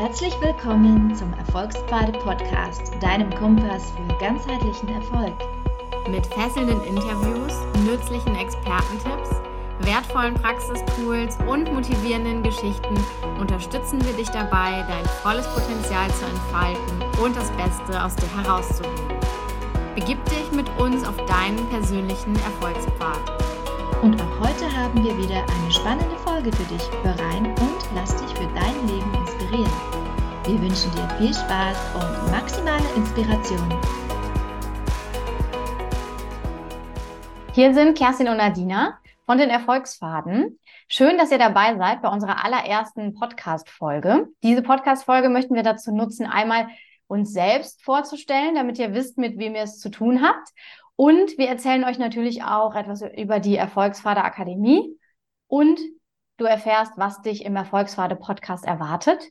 Herzlich willkommen zum Erfolgspfade Podcast, deinem Kompass für ganzheitlichen Erfolg. Mit fesselnden Interviews, nützlichen Expertentipps, wertvollen Praxistools und motivierenden Geschichten unterstützen wir dich dabei, dein volles Potenzial zu entfalten und das Beste aus dir herauszuholen. Begib dich mit uns auf deinen persönlichen Erfolgspfad. Und auch heute haben wir wieder eine spannende Folge für dich. Hör rein und lass dich für dein Leben inspirieren. Wir wünschen dir viel Spaß und maximale Inspiration. Hier sind Kerstin und Nadina von den Erfolgsfaden. Schön, dass ihr dabei seid bei unserer allerersten Podcast-Folge. Diese Podcast-Folge möchten wir dazu nutzen, einmal uns selbst vorzustellen, damit ihr wisst, mit wem ihr es zu tun habt. Und wir erzählen euch natürlich auch etwas über die Erfolgsvater Akademie und du erfährst, was dich im Erfolgsvater Podcast erwartet.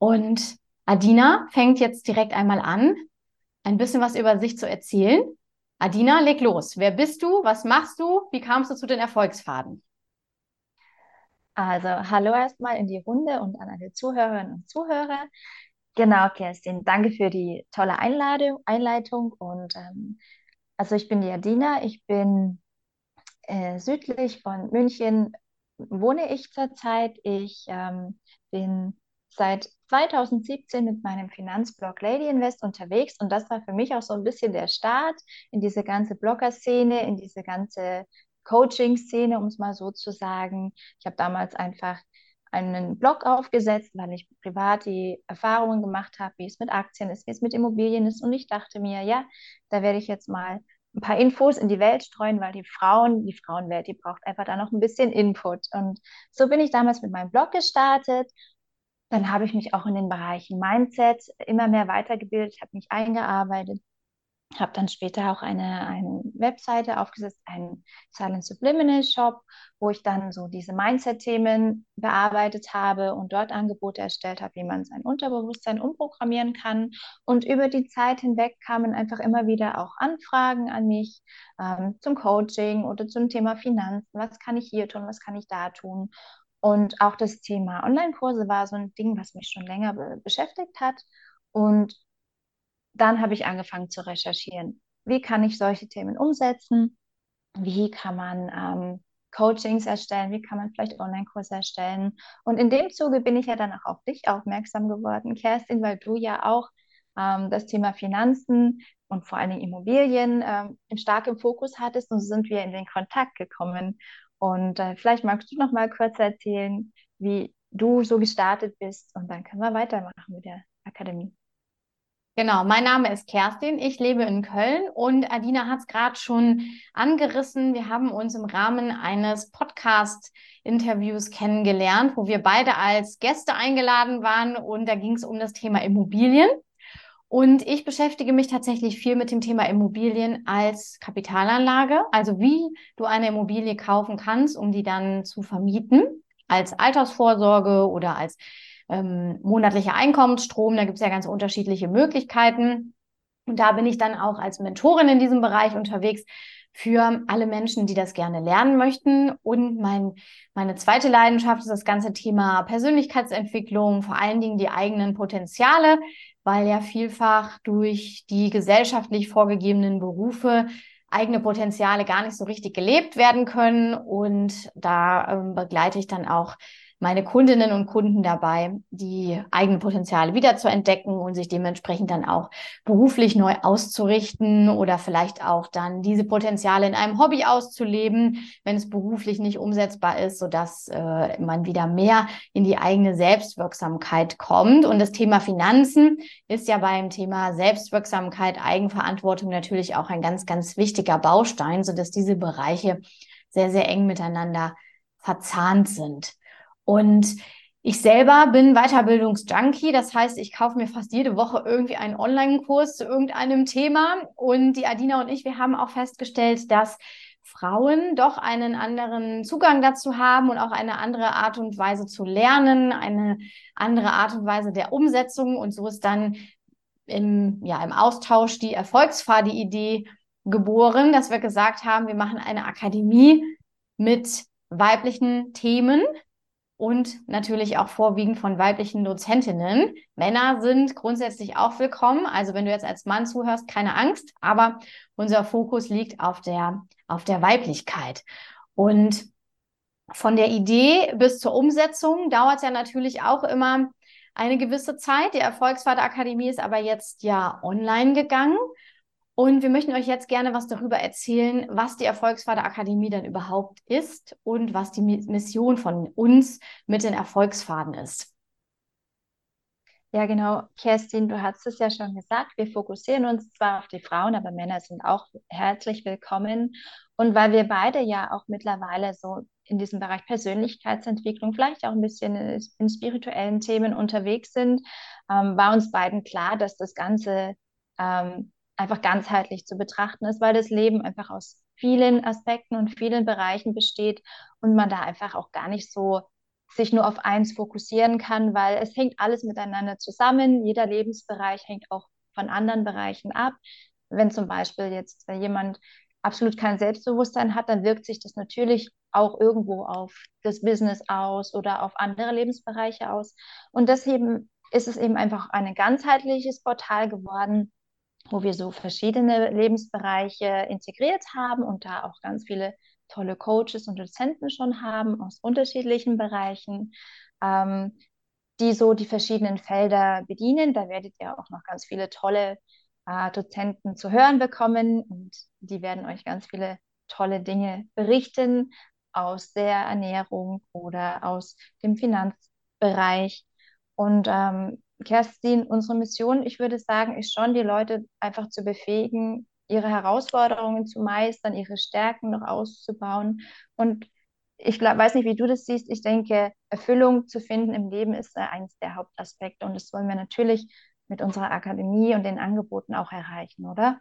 Und Adina fängt jetzt direkt einmal an, ein bisschen was über sich zu erzählen. Adina, leg los. Wer bist du? Was machst du? Wie kamst du zu den Erfolgsfaden? Also, hallo erstmal in die Runde und an alle Zuhörerinnen und Zuhörer. Genau, Kerstin, danke für die tolle Einladung, Einleitung. Und ähm, also ich bin die Adina, ich bin äh, südlich von München, wohne ich zurzeit. Ich ähm, bin seit 2017 mit meinem Finanzblog Lady Invest unterwegs und das war für mich auch so ein bisschen der Start in diese ganze Blogger-Szene, in diese ganze Coaching-Szene, um es mal so zu sagen. Ich habe damals einfach einen Blog aufgesetzt, weil ich privat die Erfahrungen gemacht habe, wie es mit Aktien ist, wie es mit Immobilien ist. Und ich dachte mir, ja, da werde ich jetzt mal ein paar Infos in die Welt streuen, weil die Frauen, die Frauenwelt, die braucht einfach da noch ein bisschen Input. Und so bin ich damals mit meinem Blog gestartet. Dann habe ich mich auch in den Bereichen Mindset immer mehr weitergebildet, habe mich eingearbeitet habe dann später auch eine, eine Webseite aufgesetzt, einen Silent Subliminal Shop, wo ich dann so diese Mindset-Themen bearbeitet habe und dort Angebote erstellt habe, wie man sein Unterbewusstsein umprogrammieren kann. Und über die Zeit hinweg kamen einfach immer wieder auch Anfragen an mich ähm, zum Coaching oder zum Thema Finanzen. Was kann ich hier tun? Was kann ich da tun? Und auch das Thema Online-Kurse war so ein Ding, was mich schon länger be beschäftigt hat. Und dann habe ich angefangen zu recherchieren. Wie kann ich solche Themen umsetzen? Wie kann man ähm, Coachings erstellen? Wie kann man vielleicht Online-Kurse erstellen? Und in dem Zuge bin ich ja dann auch auf dich aufmerksam geworden, Kerstin, weil du ja auch ähm, das Thema Finanzen und vor allen Dingen Immobilien ähm, stark im Fokus hattest. Und so sind wir in den Kontakt gekommen. Und äh, vielleicht magst du noch mal kurz erzählen, wie du so gestartet bist. Und dann können wir weitermachen mit der Akademie. Genau, mein Name ist Kerstin, ich lebe in Köln und Adina hat es gerade schon angerissen. Wir haben uns im Rahmen eines Podcast-Interviews kennengelernt, wo wir beide als Gäste eingeladen waren und da ging es um das Thema Immobilien. Und ich beschäftige mich tatsächlich viel mit dem Thema Immobilien als Kapitalanlage, also wie du eine Immobilie kaufen kannst, um die dann zu vermieten, als Altersvorsorge oder als ähm, monatlicher Einkommensstrom. Da gibt es ja ganz unterschiedliche Möglichkeiten. Und da bin ich dann auch als Mentorin in diesem Bereich unterwegs für alle Menschen, die das gerne lernen möchten. Und mein, meine zweite Leidenschaft ist das ganze Thema Persönlichkeitsentwicklung, vor allen Dingen die eigenen Potenziale, weil ja vielfach durch die gesellschaftlich vorgegebenen Berufe eigene Potenziale gar nicht so richtig gelebt werden können. Und da ähm, begleite ich dann auch meine Kundinnen und Kunden dabei, die eigenen Potenziale wiederzuentdecken und sich dementsprechend dann auch beruflich neu auszurichten oder vielleicht auch dann diese Potenziale in einem Hobby auszuleben, wenn es beruflich nicht umsetzbar ist, sodass äh, man wieder mehr in die eigene Selbstwirksamkeit kommt. Und das Thema Finanzen ist ja beim Thema Selbstwirksamkeit, Eigenverantwortung natürlich auch ein ganz, ganz wichtiger Baustein, sodass diese Bereiche sehr, sehr eng miteinander verzahnt sind. Und ich selber bin Weiterbildungsjunkie, das heißt, ich kaufe mir fast jede Woche irgendwie einen Online-Kurs zu irgendeinem Thema. Und die Adina und ich, wir haben auch festgestellt, dass Frauen doch einen anderen Zugang dazu haben und auch eine andere Art und Weise zu lernen, eine andere Art und Weise der Umsetzung. Und so ist dann im, ja, im Austausch die Erfolgsfahrt-Idee geboren, dass wir gesagt haben, wir machen eine Akademie mit weiblichen Themen, und natürlich auch vorwiegend von weiblichen Dozentinnen. Männer sind grundsätzlich auch willkommen. Also wenn du jetzt als Mann zuhörst, keine Angst, aber unser Fokus liegt auf der, auf der Weiblichkeit. Und von der Idee bis zur Umsetzung dauert ja natürlich auch immer eine gewisse Zeit. Die Erfolgsvater-Akademie ist aber jetzt ja online gegangen. Und wir möchten euch jetzt gerne was darüber erzählen, was die Erfolgsvater Akademie denn überhaupt ist und was die Mission von uns mit den Erfolgsfaden ist. Ja, genau. Kerstin, du hast es ja schon gesagt. Wir fokussieren uns zwar auf die Frauen, aber Männer sind auch herzlich willkommen. Und weil wir beide ja auch mittlerweile so in diesem Bereich Persönlichkeitsentwicklung, vielleicht auch ein bisschen in spirituellen Themen unterwegs sind, ähm, war uns beiden klar, dass das Ganze ähm, einfach ganzheitlich zu betrachten ist, weil das Leben einfach aus vielen Aspekten und vielen Bereichen besteht und man da einfach auch gar nicht so sich nur auf eins fokussieren kann, weil es hängt alles miteinander zusammen. Jeder Lebensbereich hängt auch von anderen Bereichen ab. Wenn zum Beispiel jetzt jemand absolut kein Selbstbewusstsein hat, dann wirkt sich das natürlich auch irgendwo auf das Business aus oder auf andere Lebensbereiche aus. Und deswegen ist es eben einfach ein ganzheitliches Portal geworden, wo wir so verschiedene Lebensbereiche integriert haben und da auch ganz viele tolle Coaches und Dozenten schon haben aus unterschiedlichen Bereichen, ähm, die so die verschiedenen Felder bedienen. Da werdet ihr auch noch ganz viele tolle äh, Dozenten zu hören bekommen und die werden euch ganz viele tolle Dinge berichten aus der Ernährung oder aus dem Finanzbereich. Und ähm, Kerstin, unsere Mission, ich würde sagen, ist schon, die Leute einfach zu befähigen, ihre Herausforderungen zu meistern, ihre Stärken noch auszubauen. Und ich glaub, weiß nicht, wie du das siehst. Ich denke, Erfüllung zu finden im Leben ist eines der Hauptaspekte. Und das wollen wir natürlich mit unserer Akademie und den Angeboten auch erreichen, oder?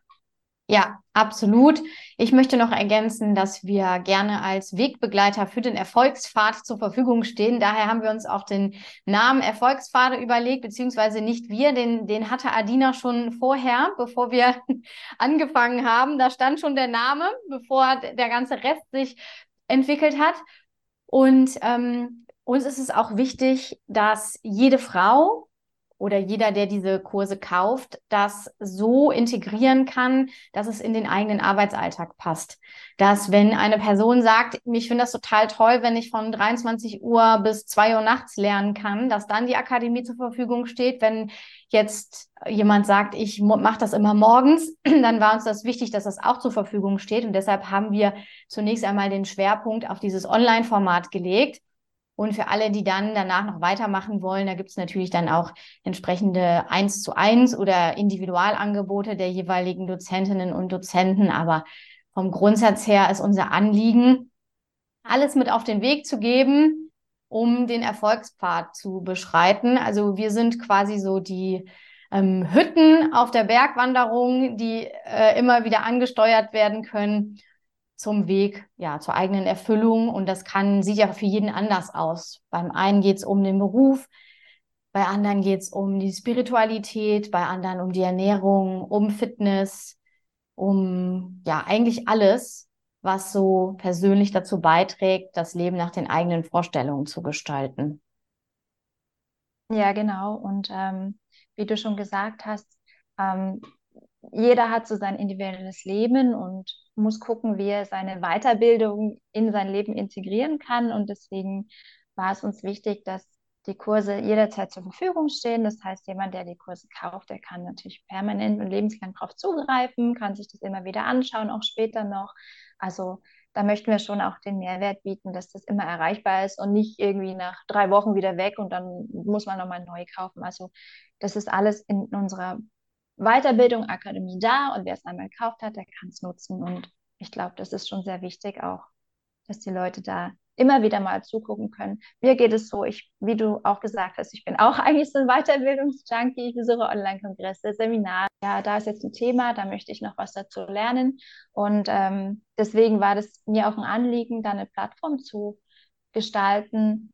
Ja, absolut. Ich möchte noch ergänzen, dass wir gerne als Wegbegleiter für den Erfolgspfad zur Verfügung stehen. Daher haben wir uns auch den Namen Erfolgspfade überlegt, beziehungsweise nicht wir, den, den hatte Adina schon vorher, bevor wir angefangen haben. Da stand schon der Name, bevor der ganze Rest sich entwickelt hat. Und ähm, uns ist es auch wichtig, dass jede Frau oder jeder, der diese Kurse kauft, das so integrieren kann, dass es in den eigenen Arbeitsalltag passt. Dass wenn eine Person sagt, ich finde das total toll, wenn ich von 23 Uhr bis 2 Uhr nachts lernen kann, dass dann die Akademie zur Verfügung steht. Wenn jetzt jemand sagt, ich mache das immer morgens, dann war uns das wichtig, dass das auch zur Verfügung steht. Und deshalb haben wir zunächst einmal den Schwerpunkt auf dieses Online-Format gelegt und für alle, die dann danach noch weitermachen wollen, da gibt es natürlich dann auch entsprechende eins zu eins oder Individualangebote der jeweiligen Dozentinnen und Dozenten. Aber vom Grundsatz her ist unser Anliegen, alles mit auf den Weg zu geben, um den Erfolgspfad zu beschreiten. Also wir sind quasi so die ähm, Hütten auf der Bergwanderung, die äh, immer wieder angesteuert werden können zum Weg, ja, zur eigenen Erfüllung. Und das kann, sieht ja für jeden anders aus. Beim einen geht es um den Beruf, bei anderen geht es um die Spiritualität, bei anderen um die Ernährung, um Fitness, um ja, eigentlich alles, was so persönlich dazu beiträgt, das Leben nach den eigenen Vorstellungen zu gestalten. Ja, genau. Und ähm, wie du schon gesagt hast, ähm, jeder hat so sein individuelles Leben und muss gucken, wie er seine Weiterbildung in sein Leben integrieren kann. Und deswegen war es uns wichtig, dass die Kurse jederzeit zur Verfügung stehen. Das heißt, jemand, der die Kurse kauft, der kann natürlich permanent und lebenslang darauf zugreifen, kann sich das immer wieder anschauen, auch später noch. Also da möchten wir schon auch den Mehrwert bieten, dass das immer erreichbar ist und nicht irgendwie nach drei Wochen wieder weg und dann muss man nochmal neu kaufen. Also das ist alles in unserer Weiterbildung, Akademie da und wer es einmal gekauft hat, der kann es nutzen. Und ich glaube, das ist schon sehr wichtig auch, dass die Leute da immer wieder mal zugucken können. Mir geht es so, ich, wie du auch gesagt hast, ich bin auch eigentlich so ein Weiterbildungsjunkie. Ich besuche Online-Kongresse, Seminare. Ja, da ist jetzt ein Thema, da möchte ich noch was dazu lernen. Und ähm, deswegen war das mir auch ein Anliegen, da eine Plattform zu gestalten,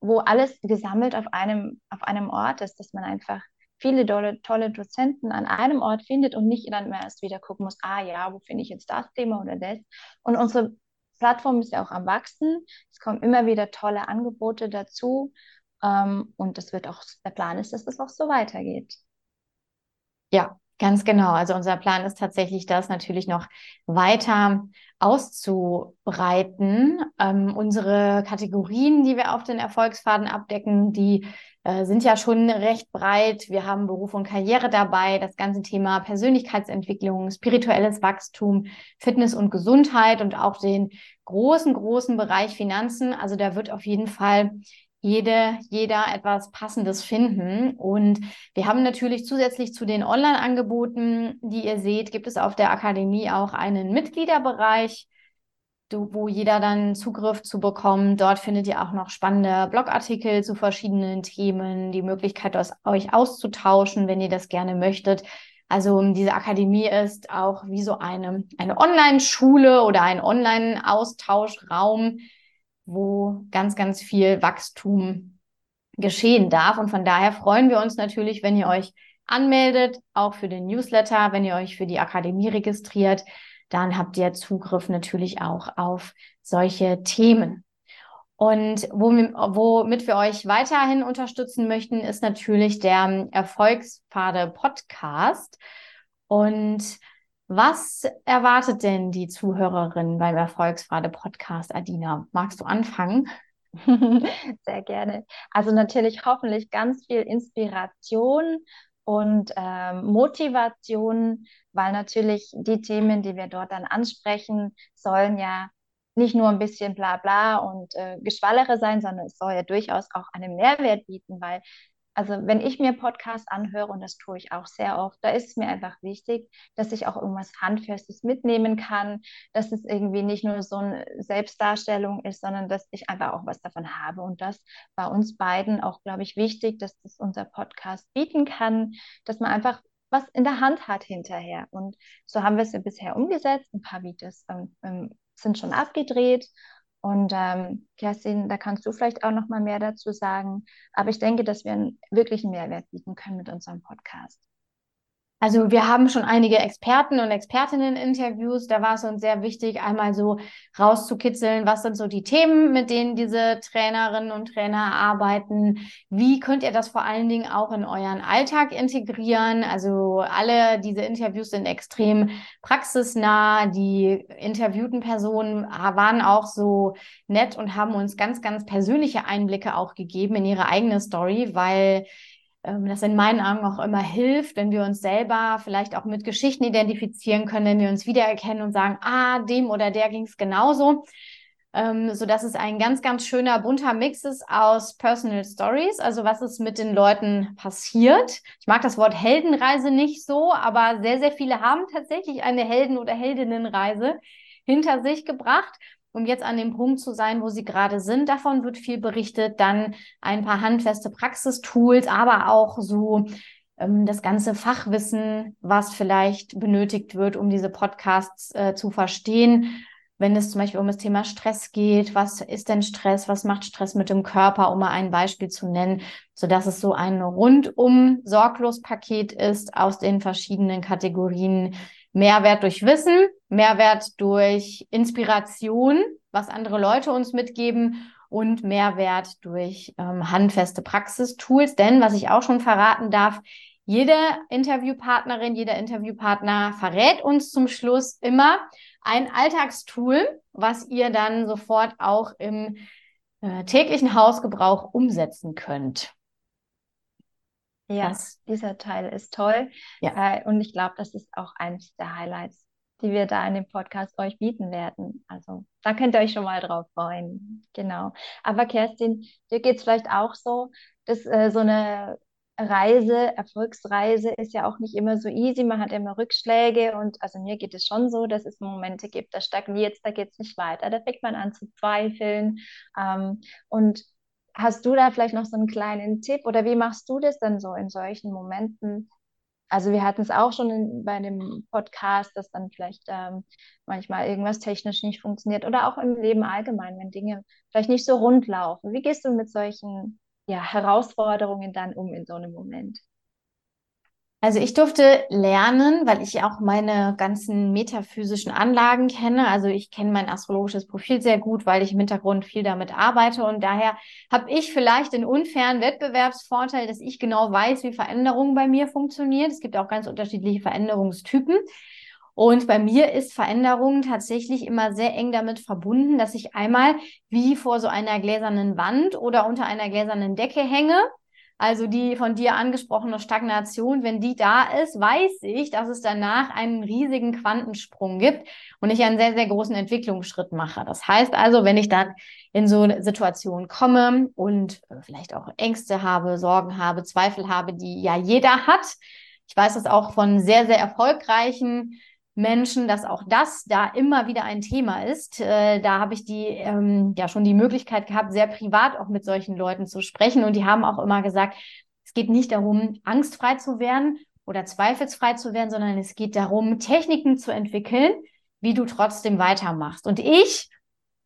wo alles gesammelt auf einem, auf einem Ort ist, dass man einfach viele tolle, tolle Dozenten an einem Ort findet und nicht dann erst wieder gucken muss, ah ja, wo finde ich jetzt das Thema oder das. Und unsere Plattform ist ja auch am Wachsen. Es kommen immer wieder tolle Angebote dazu. Ähm, und das wird auch, der Plan ist, dass das auch so weitergeht. Ja, ganz genau. Also unser Plan ist tatsächlich, das natürlich noch weiter auszubreiten. Ähm, unsere Kategorien, die wir auf den Erfolgsfaden abdecken, die äh, sind ja schon recht breit. Wir haben Beruf und Karriere dabei, das ganze Thema Persönlichkeitsentwicklung, spirituelles Wachstum, Fitness und Gesundheit und auch den großen, großen Bereich Finanzen. Also da wird auf jeden Fall jede, jeder etwas Passendes finden. Und wir haben natürlich zusätzlich zu den Online-Angeboten, die ihr seht, gibt es auf der Akademie auch einen Mitgliederbereich, wo jeder dann Zugriff zu bekommt. Dort findet ihr auch noch spannende Blogartikel zu verschiedenen Themen, die Möglichkeit, euch auszutauschen, wenn ihr das gerne möchtet. Also diese Akademie ist auch wie so eine, eine Online-Schule oder ein Online-Austauschraum, wo ganz, ganz viel Wachstum geschehen darf. Und von daher freuen wir uns natürlich, wenn ihr euch anmeldet, auch für den Newsletter, wenn ihr euch für die Akademie registriert, dann habt ihr Zugriff natürlich auch auf solche Themen. Und womit wir euch weiterhin unterstützen möchten, ist natürlich der Erfolgspfade Podcast. Und was erwartet denn die Zuhörerin beim Erfolgsfrade Podcast, Adina? Magst du anfangen? Sehr gerne. Also natürlich hoffentlich ganz viel Inspiration und ähm, Motivation, weil natürlich die Themen, die wir dort dann ansprechen, sollen ja nicht nur ein bisschen bla bla und äh, Geschwallere sein, sondern es soll ja durchaus auch einen Mehrwert bieten, weil also wenn ich mir Podcasts anhöre, und das tue ich auch sehr oft, da ist es mir einfach wichtig, dass ich auch irgendwas Handfestes mitnehmen kann, dass es irgendwie nicht nur so eine Selbstdarstellung ist, sondern dass ich einfach auch was davon habe. Und das bei uns beiden auch, glaube ich, wichtig, dass das unser Podcast bieten kann, dass man einfach was in der Hand hat hinterher. Und so haben wir es ja bisher umgesetzt. Ein paar Videos ähm, ähm sind schon abgedreht und ähm, Kerstin, da kannst du vielleicht auch noch mal mehr dazu sagen. Aber ich denke, dass wir einen wirklichen Mehrwert bieten können mit unserem Podcast. Also wir haben schon einige Experten und Expertinnen-Interviews. Da war es uns sehr wichtig, einmal so rauszukitzeln, was sind so die Themen, mit denen diese Trainerinnen und Trainer arbeiten. Wie könnt ihr das vor allen Dingen auch in euren Alltag integrieren? Also alle diese Interviews sind extrem praxisnah. Die interviewten Personen waren auch so nett und haben uns ganz, ganz persönliche Einblicke auch gegeben in ihre eigene Story, weil das in meinen Augen auch immer hilft, wenn wir uns selber vielleicht auch mit Geschichten identifizieren können, wenn wir uns wiedererkennen und sagen, ah, dem oder der ging es genauso. Ähm, so dass es ein ganz, ganz schöner bunter Mix ist aus Personal Stories, also was ist mit den Leuten passiert. Ich mag das Wort Heldenreise nicht so, aber sehr, sehr viele haben tatsächlich eine Helden- oder Heldinnenreise hinter sich gebracht um jetzt an dem Punkt zu sein, wo sie gerade sind. Davon wird viel berichtet. Dann ein paar handfeste Praxistools, aber auch so ähm, das ganze Fachwissen, was vielleicht benötigt wird, um diese Podcasts äh, zu verstehen. Wenn es zum Beispiel um das Thema Stress geht, was ist denn Stress? Was macht Stress mit dem Körper? Um mal ein Beispiel zu nennen, so dass es so ein rundum sorglos Paket ist aus den verschiedenen Kategorien Mehrwert durch Wissen, Mehrwert durch Inspiration, was andere Leute uns mitgeben und Mehrwert durch ähm, handfeste Praxistools. Denn was ich auch schon verraten darf, jede Interviewpartnerin, jeder Interviewpartner verrät uns zum Schluss immer ein Alltagstool, was ihr dann sofort auch im äh, täglichen Hausgebrauch umsetzen könnt. Ja, das, dieser Teil ist toll. Ja. Äh, und ich glaube, das ist auch eines der Highlights, die wir da in dem Podcast euch bieten werden. Also da könnt ihr euch schon mal drauf freuen. Genau. Aber Kerstin, dir geht es vielleicht auch so, dass äh, so eine Reise, Erfolgsreise ist ja auch nicht immer so easy. Man hat immer Rückschläge und also mir geht es schon so, dass es Momente gibt, da stagniert es, da geht es nicht weiter, da fängt man an zu zweifeln. Ähm, und Hast du da vielleicht noch so einen kleinen Tipp oder wie machst du das dann so in solchen Momenten? Also wir hatten es auch schon in, bei dem Podcast, dass dann vielleicht ähm, manchmal irgendwas technisch nicht funktioniert oder auch im Leben allgemein, wenn Dinge vielleicht nicht so rund laufen. Wie gehst du mit solchen ja, Herausforderungen dann um in so einem Moment? Also ich durfte lernen, weil ich auch meine ganzen metaphysischen Anlagen kenne. Also ich kenne mein astrologisches Profil sehr gut, weil ich im Hintergrund viel damit arbeite. Und daher habe ich vielleicht den unfairen Wettbewerbsvorteil, dass ich genau weiß, wie Veränderung bei mir funktioniert. Es gibt auch ganz unterschiedliche Veränderungstypen. Und bei mir ist Veränderung tatsächlich immer sehr eng damit verbunden, dass ich einmal wie vor so einer gläsernen Wand oder unter einer gläsernen Decke hänge also die von dir angesprochene Stagnation, wenn die da ist, weiß ich, dass es danach einen riesigen Quantensprung gibt und ich einen sehr, sehr großen Entwicklungsschritt mache. Das heißt also, wenn ich dann in so eine Situation komme und vielleicht auch Ängste habe, Sorgen habe, Zweifel habe, die ja jeder hat. Ich weiß das auch von sehr, sehr erfolgreichen Menschen, dass auch das da immer wieder ein Thema ist. Äh, da habe ich die ähm, ja schon die Möglichkeit gehabt, sehr privat auch mit solchen Leuten zu sprechen. Und die haben auch immer gesagt, es geht nicht darum, angstfrei zu werden oder zweifelsfrei zu werden, sondern es geht darum, Techniken zu entwickeln, wie du trotzdem weitermachst. Und ich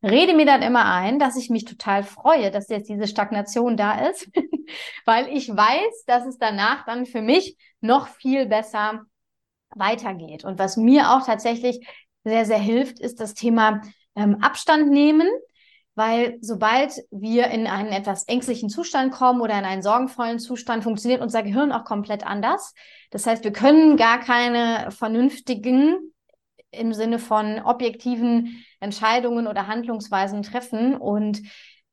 rede mir dann immer ein, dass ich mich total freue, dass jetzt diese Stagnation da ist, weil ich weiß, dass es danach dann für mich noch viel besser weitergeht. Und was mir auch tatsächlich sehr, sehr hilft, ist das Thema ähm, Abstand nehmen, weil sobald wir in einen etwas ängstlichen Zustand kommen oder in einen sorgenvollen Zustand, funktioniert unser Gehirn auch komplett anders. Das heißt, wir können gar keine vernünftigen im Sinne von objektiven Entscheidungen oder Handlungsweisen treffen und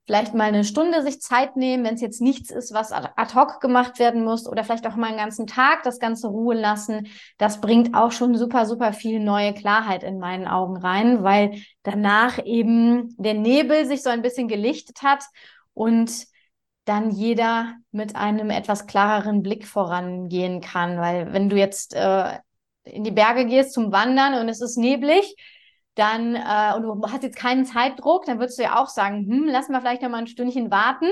vielleicht mal eine Stunde sich Zeit nehmen, wenn es jetzt nichts ist, was ad hoc gemacht werden muss oder vielleicht auch mal einen ganzen Tag das Ganze ruhen lassen. Das bringt auch schon super, super viel neue Klarheit in meinen Augen rein, weil danach eben der Nebel sich so ein bisschen gelichtet hat und dann jeder mit einem etwas klareren Blick vorangehen kann. Weil wenn du jetzt äh, in die Berge gehst zum Wandern und es ist neblig, dann, äh, und du hast jetzt keinen Zeitdruck, dann würdest du ja auch sagen, hm, lass mal vielleicht noch mal ein Stündchen warten,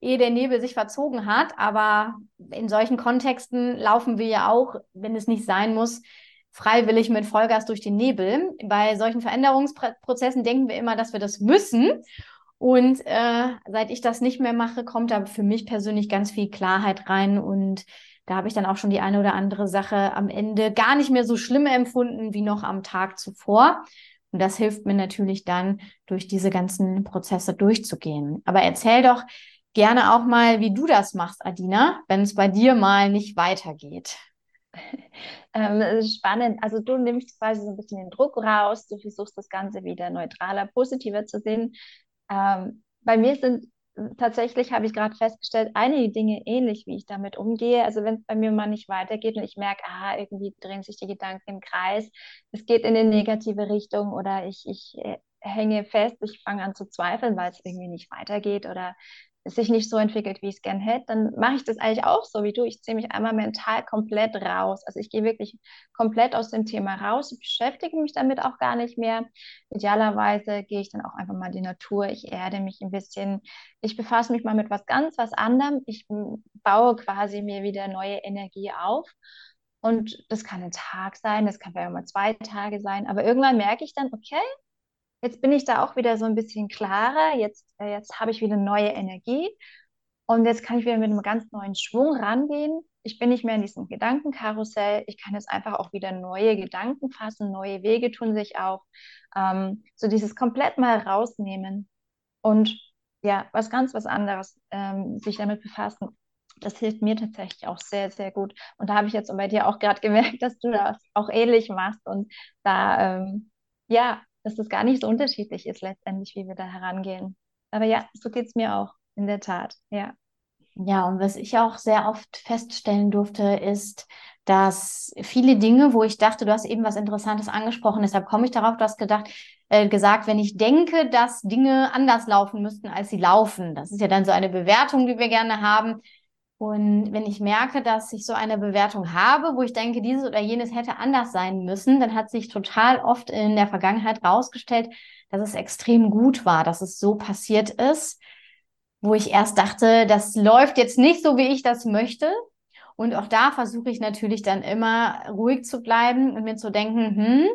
ehe der Nebel sich verzogen hat. Aber in solchen Kontexten laufen wir ja auch, wenn es nicht sein muss, freiwillig mit Vollgas durch den Nebel. Bei solchen Veränderungsprozessen denken wir immer, dass wir das müssen. Und äh, seit ich das nicht mehr mache, kommt da für mich persönlich ganz viel Klarheit rein und da habe ich dann auch schon die eine oder andere Sache am Ende gar nicht mehr so schlimm empfunden wie noch am Tag zuvor. Und das hilft mir natürlich dann, durch diese ganzen Prozesse durchzugehen. Aber erzähl doch gerne auch mal, wie du das machst, Adina, wenn es bei dir mal nicht weitergeht. Ähm, spannend. Also du nimmst quasi so ein bisschen den Druck raus, du versuchst das Ganze wieder neutraler, positiver zu sehen. Ähm, bei mir sind tatsächlich habe ich gerade festgestellt, einige Dinge ähnlich, wie ich damit umgehe. Also wenn es bei mir mal nicht weitergeht und ich merke, ah, irgendwie drehen sich die Gedanken im Kreis, es geht in eine negative Richtung oder ich, ich äh, hänge fest, ich fange an zu zweifeln, weil es irgendwie nicht weitergeht oder sich nicht so entwickelt, wie ich es gern hätte, dann mache ich das eigentlich auch so wie du. Ich ziehe mich einmal mental komplett raus. Also ich gehe wirklich komplett aus dem Thema raus, beschäftige mich damit auch gar nicht mehr. Idealerweise gehe ich dann auch einfach mal in die Natur, ich erde mich ein bisschen, ich befasse mich mal mit was ganz was anderem. Ich baue quasi mir wieder neue Energie auf. Und das kann ein Tag sein, das kann vielleicht auch mal zwei Tage sein, aber irgendwann merke ich dann, okay, Jetzt bin ich da auch wieder so ein bisschen klarer. Jetzt, äh, jetzt habe ich wieder neue Energie. Und jetzt kann ich wieder mit einem ganz neuen Schwung rangehen. Ich bin nicht mehr in diesem Gedankenkarussell. Ich kann jetzt einfach auch wieder neue Gedanken fassen. Neue Wege tun sich auch. Ähm, so dieses komplett mal rausnehmen und ja, was ganz was anderes ähm, sich damit befassen. Das hilft mir tatsächlich auch sehr, sehr gut. Und da habe ich jetzt bei dir auch gerade gemerkt, dass du das auch ähnlich machst und da ähm, ja dass das gar nicht so unterschiedlich ist letztendlich, wie wir da herangehen. Aber ja, so geht es mir auch, in der Tat, ja. Ja, und was ich auch sehr oft feststellen durfte, ist, dass viele Dinge, wo ich dachte, du hast eben was Interessantes angesprochen, deshalb komme ich darauf, du hast gedacht, äh, gesagt, wenn ich denke, dass Dinge anders laufen müssten, als sie laufen. Das ist ja dann so eine Bewertung, die wir gerne haben. Und wenn ich merke, dass ich so eine Bewertung habe, wo ich denke, dieses oder jenes hätte anders sein müssen, dann hat sich total oft in der Vergangenheit herausgestellt, dass es extrem gut war, dass es so passiert ist, wo ich erst dachte, das läuft jetzt nicht so, wie ich das möchte. Und auch da versuche ich natürlich dann immer ruhig zu bleiben und mir zu denken, hm,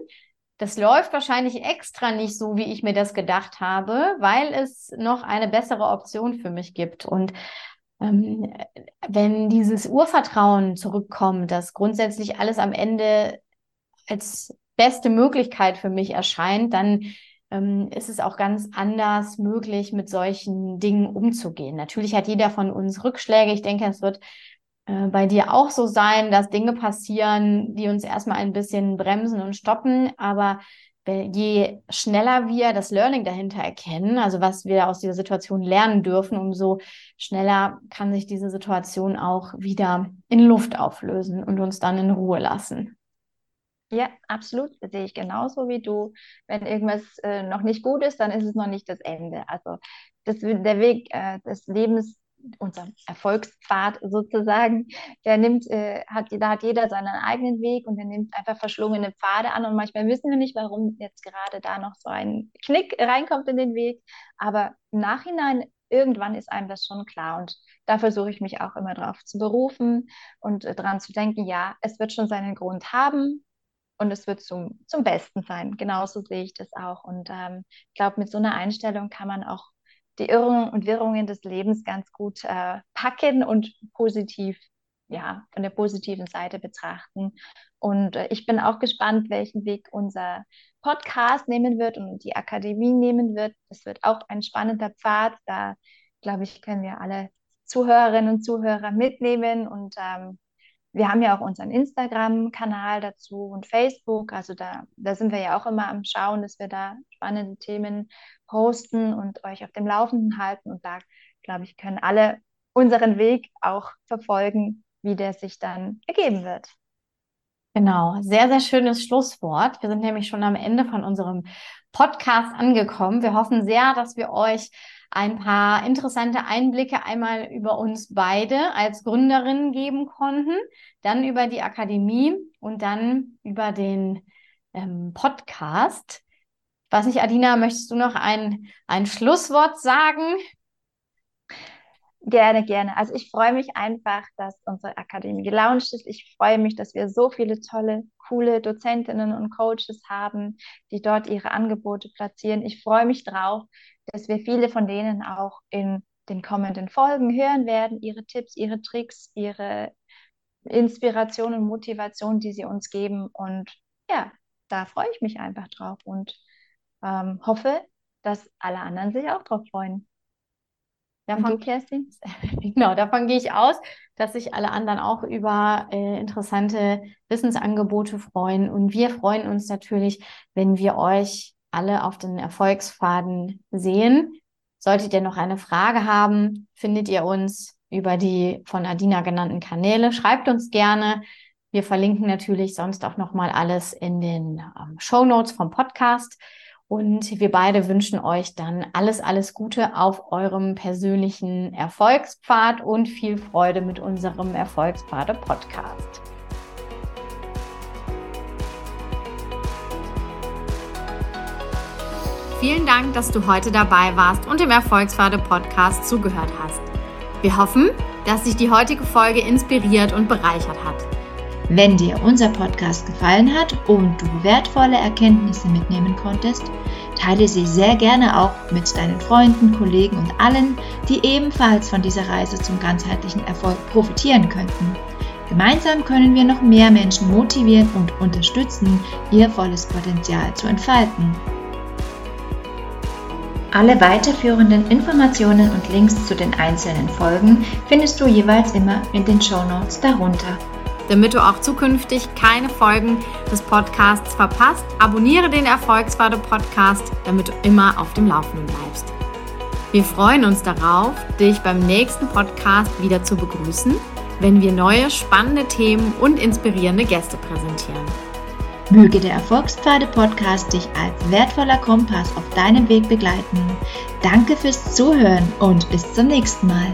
das läuft wahrscheinlich extra nicht so, wie ich mir das gedacht habe, weil es noch eine bessere Option für mich gibt. Und ähm, wenn dieses Urvertrauen zurückkommt, dass grundsätzlich alles am Ende als beste Möglichkeit für mich erscheint, dann ähm, ist es auch ganz anders möglich, mit solchen Dingen umzugehen. Natürlich hat jeder von uns Rückschläge. Ich denke, es wird äh, bei dir auch so sein, dass Dinge passieren, die uns erstmal ein bisschen bremsen und stoppen. Aber je schneller wir das Learning dahinter erkennen, also was wir aus dieser Situation lernen dürfen, umso schneller kann sich diese Situation auch wieder in Luft auflösen und uns dann in Ruhe lassen. Ja, absolut. Das sehe ich genauso wie du. Wenn irgendwas äh, noch nicht gut ist, dann ist es noch nicht das Ende. Also das, der Weg äh, des Lebens, unser Erfolgspfad sozusagen, der nimmt, äh, hat, da hat jeder seinen eigenen Weg und der nimmt einfach verschlungene Pfade an. Und manchmal wissen wir nicht, warum jetzt gerade da noch so ein Knick reinkommt in den Weg. Aber im Nachhinein irgendwann ist einem das schon klar. Und da versuche ich mich auch immer drauf zu berufen und äh, dran zu denken, ja, es wird schon seinen Grund haben und es wird zum, zum Besten sein. Genauso sehe ich das auch. Und ähm, ich glaube, mit so einer Einstellung kann man auch die Irrungen und Wirrungen des Lebens ganz gut äh, packen und positiv, ja, von der positiven Seite betrachten. Und äh, ich bin auch gespannt, welchen Weg unser Podcast nehmen wird und die Akademie nehmen wird. Das wird auch ein spannender Pfad. Da, glaube ich, können wir alle Zuhörerinnen und Zuhörer mitnehmen und ähm, wir haben ja auch unseren Instagram-Kanal dazu und Facebook. Also da, da sind wir ja auch immer am Schauen, dass wir da spannende Themen posten und euch auf dem Laufenden halten. Und da, glaube ich, können alle unseren Weg auch verfolgen, wie der sich dann ergeben wird. Genau, sehr, sehr schönes Schlusswort. Wir sind nämlich schon am Ende von unserem Podcast angekommen. Wir hoffen sehr, dass wir euch ein paar interessante Einblicke einmal über uns beide als Gründerinnen geben konnten, dann über die Akademie und dann über den ähm, Podcast. Weiß nicht, Adina, möchtest du noch ein, ein Schlusswort sagen? Gerne, gerne. Also ich freue mich einfach, dass unsere Akademie gelauncht ist. Ich freue mich, dass wir so viele tolle, coole Dozentinnen und Coaches haben, die dort ihre Angebote platzieren. Ich freue mich drauf, dass wir viele von denen auch in den kommenden Folgen hören werden, ihre Tipps, ihre Tricks, ihre Inspiration und Motivation, die sie uns geben. Und ja, da freue ich mich einfach drauf und ähm, hoffe, dass alle anderen sich auch drauf freuen. Davon, Kerstin? Genau, davon gehe ich aus, dass sich alle anderen auch über äh, interessante Wissensangebote freuen. Und wir freuen uns natürlich, wenn wir euch alle auf den Erfolgsfaden sehen. Solltet ihr noch eine Frage haben, findet ihr uns über die von Adina genannten Kanäle. Schreibt uns gerne. Wir verlinken natürlich sonst auch nochmal alles in den ähm, Show Notes vom Podcast. Und wir beide wünschen euch dann alles, alles Gute auf eurem persönlichen Erfolgspfad und viel Freude mit unserem Erfolgspfade Podcast. Vielen Dank, dass du heute dabei warst und dem Erfolgspfade Podcast zugehört hast. Wir hoffen, dass dich die heutige Folge inspiriert und bereichert hat. Wenn dir unser Podcast gefallen hat und du wertvolle Erkenntnisse mitnehmen konntest, teile sie sehr gerne auch mit deinen Freunden, Kollegen und allen, die ebenfalls von dieser Reise zum ganzheitlichen Erfolg profitieren könnten. Gemeinsam können wir noch mehr Menschen motivieren und unterstützen, ihr volles Potenzial zu entfalten. Alle weiterführenden Informationen und Links zu den einzelnen Folgen findest du jeweils immer in den Show Notes darunter. Damit du auch zukünftig keine Folgen des Podcasts verpasst, abonniere den Erfolgspfade Podcast, damit du immer auf dem Laufenden bleibst. Wir freuen uns darauf, dich beim nächsten Podcast wieder zu begrüßen, wenn wir neue spannende Themen und inspirierende Gäste präsentieren. Möge der Erfolgspfade-Podcast dich als wertvoller Kompass auf deinem Weg begleiten. Danke fürs Zuhören und bis zum nächsten Mal.